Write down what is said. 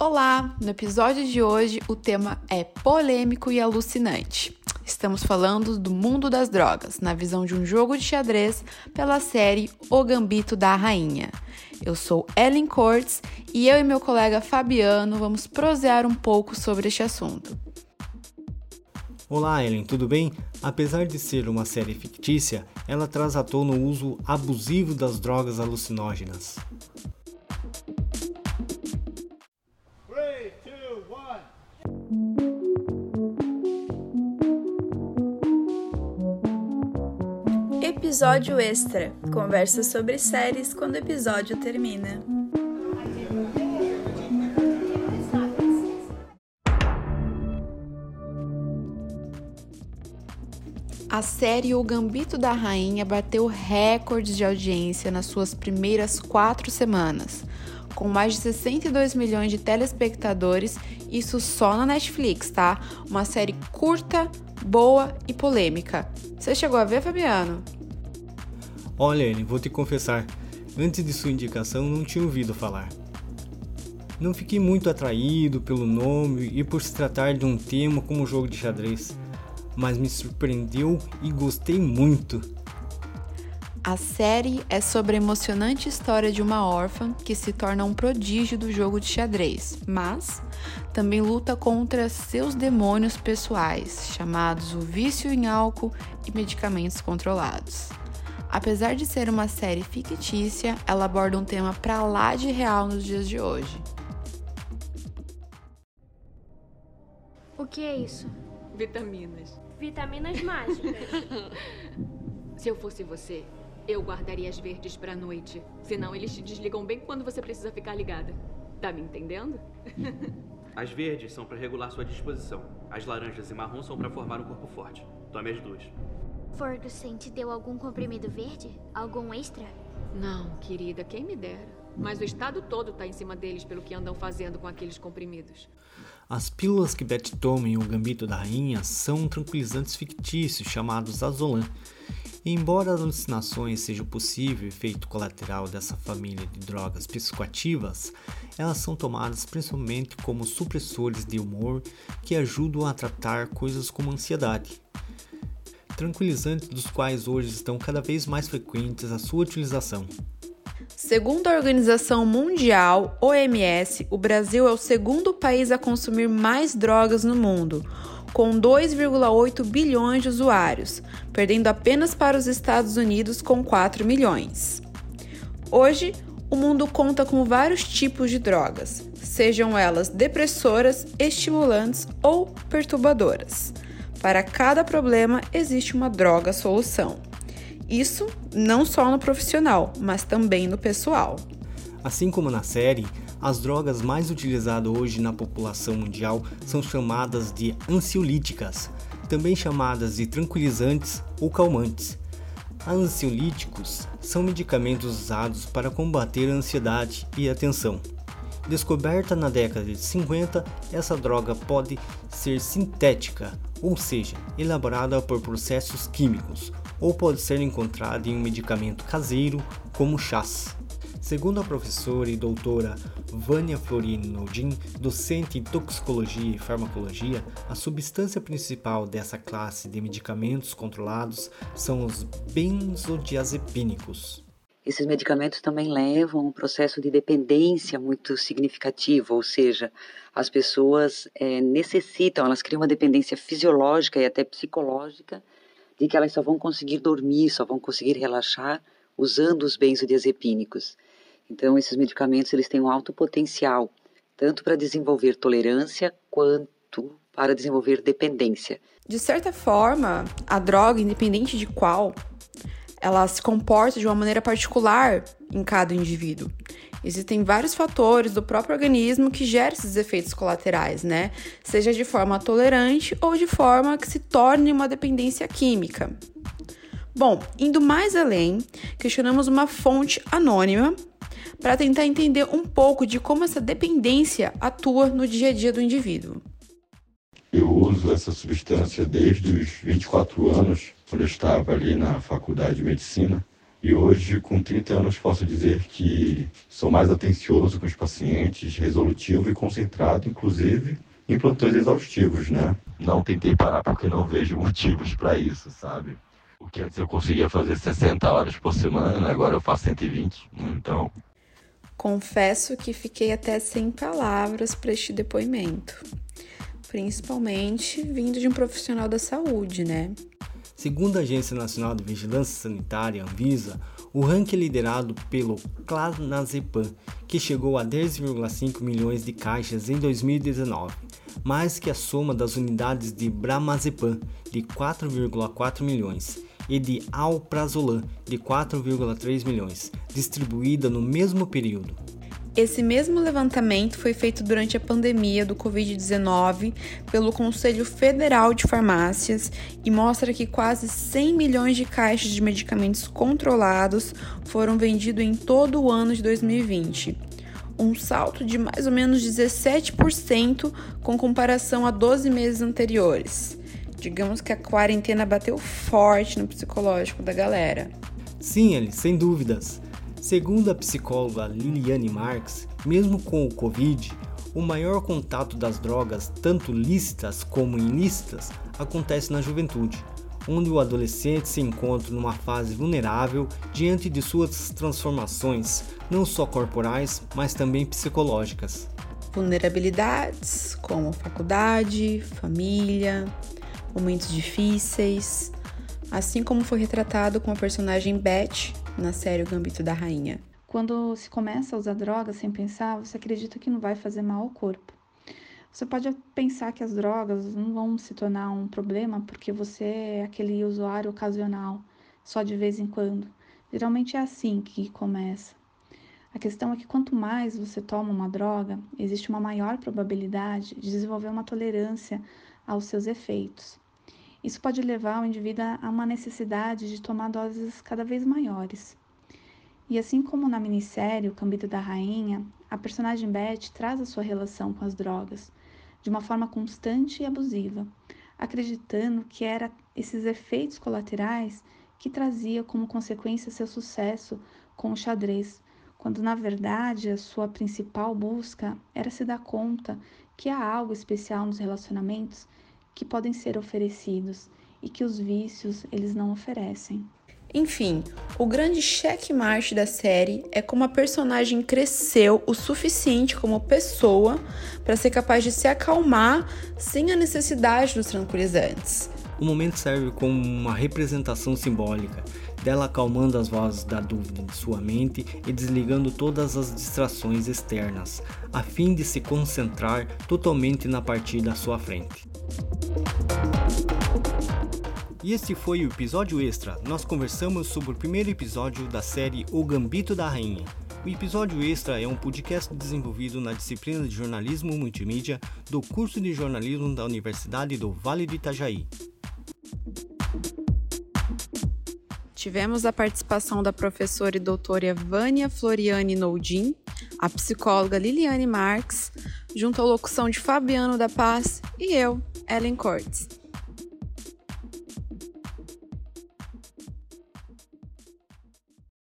Olá! No episódio de hoje o tema é polêmico e alucinante. Estamos falando do mundo das drogas, na visão de um jogo de xadrez pela série O Gambito da Rainha. Eu sou Ellen Cortes e eu e meu colega Fabiano vamos prosear um pouco sobre este assunto. Olá, Ellen, tudo bem? Apesar de ser uma série fictícia, ela traz à tona o uso abusivo das drogas alucinógenas. Episódio extra conversa sobre séries quando o episódio termina. A série O Gambito da Rainha bateu recordes de audiência nas suas primeiras quatro semanas, com mais de 62 milhões de telespectadores, isso só na Netflix, tá? Uma série curta, boa e polêmica. Você chegou a ver, Fabiano? Olha, Ellen, vou te confessar, antes de sua indicação não tinha ouvido falar. Não fiquei muito atraído pelo nome e por se tratar de um tema como jogo de xadrez, mas me surpreendeu e gostei muito. A série é sobre a emocionante história de uma órfã que se torna um prodígio do jogo de xadrez, mas também luta contra seus demônios pessoais, chamados o vício em álcool e medicamentos controlados. Apesar de ser uma série fictícia, ela aborda um tema pra lá de real nos dias de hoje. O que é isso? Vitaminas. Vitaminas mágicas. Se eu fosse você, eu guardaria as verdes pra noite. Senão eles te desligam bem quando você precisa ficar ligada. Tá me entendendo? As verdes são para regular sua disposição. As laranjas e marrom são para formar um corpo forte. Tome as duas. Ferguson te deu algum comprimido verde? Algum extra? Não, querida, quem me dera. Mas o estado todo tá em cima deles pelo que andam fazendo com aqueles comprimidos. As pílulas que Betty toma em O Gambito da Rainha são tranquilizantes fictícios chamados Azolan. E embora as alucinações sejam possível efeito colateral dessa família de drogas psicoativas, elas são tomadas principalmente como supressores de humor que ajudam a tratar coisas como ansiedade. Tranquilizantes dos quais hoje estão cada vez mais frequentes a sua utilização. Segundo a Organização Mundial, OMS, o Brasil é o segundo país a consumir mais drogas no mundo, com 2,8 bilhões de usuários, perdendo apenas para os Estados Unidos com 4 milhões. Hoje, o mundo conta com vários tipos de drogas, sejam elas depressoras, estimulantes ou perturbadoras. Para cada problema existe uma droga solução. Isso não só no profissional, mas também no pessoal. Assim como na série, as drogas mais utilizadas hoje na população mundial são chamadas de ansiolíticas, também chamadas de tranquilizantes ou calmantes. Ansiolíticos são medicamentos usados para combater a ansiedade e a tensão. Descoberta na década de 50, essa droga pode ser sintética, ou seja, elaborada por processos químicos, ou pode ser encontrada em um medicamento caseiro, como chás. Segundo a professora e doutora Vânia Florino Nodin, docente em toxicologia e farmacologia, a substância principal dessa classe de medicamentos controlados são os benzodiazepínicos. Esses medicamentos também levam um processo de dependência muito significativo, ou seja, as pessoas é, necessitam, elas criam uma dependência fisiológica e até psicológica de que elas só vão conseguir dormir, só vão conseguir relaxar usando os benzodiazepínicos. Então, esses medicamentos eles têm um alto potencial, tanto para desenvolver tolerância quanto para desenvolver dependência. De certa forma, a droga, independente de qual, ela se comporta de uma maneira particular em cada indivíduo. Existem vários fatores do próprio organismo que geram esses efeitos colaterais, né? Seja de forma tolerante ou de forma que se torne uma dependência química. Bom, indo mais além, questionamos uma fonte anônima para tentar entender um pouco de como essa dependência atua no dia a dia do indivíduo. Eu uso essa substância desde os 24 anos, quando eu estava ali na faculdade de medicina. E hoje, com 30 anos, posso dizer que sou mais atencioso com os pacientes, resolutivo e concentrado, inclusive em plantões exaustivos, né? Não tentei parar porque não vejo motivos para isso, sabe? O que antes eu conseguia fazer 60 horas por semana, agora eu faço 120. Então. Confesso que fiquei até sem palavras para este depoimento. Principalmente vindo de um profissional da saúde, né? Segundo a Agência Nacional de Vigilância Sanitária, Anvisa, o ranking é liderado pelo Clonazepam, que chegou a 10,5 milhões de caixas em 2019, mais que a soma das unidades de Bramazepam, de 4,4 milhões, e de Alprazolam, de 4,3 milhões, distribuída no mesmo período. Esse mesmo levantamento foi feito durante a pandemia do Covid-19 pelo Conselho Federal de Farmácias e mostra que quase 100 milhões de caixas de medicamentos controlados foram vendidos em todo o ano de 2020. Um salto de mais ou menos 17% com comparação a 12 meses anteriores. Digamos que a quarentena bateu forte no psicológico da galera. Sim, ele, sem dúvidas. Segundo a psicóloga Liliane Marx, mesmo com o Covid, o maior contato das drogas, tanto lícitas como ilícitas, acontece na juventude, onde o adolescente se encontra numa fase vulnerável diante de suas transformações, não só corporais, mas também psicológicas. Vulnerabilidades como faculdade, família, momentos difíceis, assim como foi retratado com a personagem Beth na série O Gambito da Rainha. Quando se começa a usar drogas sem pensar, você acredita que não vai fazer mal ao corpo. Você pode pensar que as drogas não vão se tornar um problema porque você é aquele usuário ocasional, só de vez em quando. Geralmente é assim que começa. A questão é que quanto mais você toma uma droga, existe uma maior probabilidade de desenvolver uma tolerância aos seus efeitos. Isso pode levar o indivíduo a uma necessidade de tomar doses cada vez maiores. E assim como na minissérie O Cambito da Rainha, a personagem Beth traz a sua relação com as drogas de uma forma constante e abusiva, acreditando que era esses efeitos colaterais que trazia como consequência seu sucesso com o xadrez, quando na verdade a sua principal busca era se dar conta que há algo especial nos relacionamentos que podem ser oferecidos e que os vícios eles não oferecem. Enfim, o grande checkmate da série é como a personagem cresceu o suficiente como pessoa para ser capaz de se acalmar sem a necessidade dos tranquilizantes. O momento serve como uma representação simbólica dela acalmando as vozes da dúvida de sua mente e desligando todas as distrações externas, a fim de se concentrar totalmente na partida à sua frente. E este foi o episódio extra. Nós conversamos sobre o primeiro episódio da série O Gambito da Rainha. O episódio extra é um podcast desenvolvido na disciplina de jornalismo multimídia do curso de jornalismo da Universidade do Vale do Itajaí. Tivemos a participação da professora e doutora Vânia Floriane Noldin, a psicóloga Liliane Marx, junto à locução de Fabiano da Paz e eu, Ellen Cortes.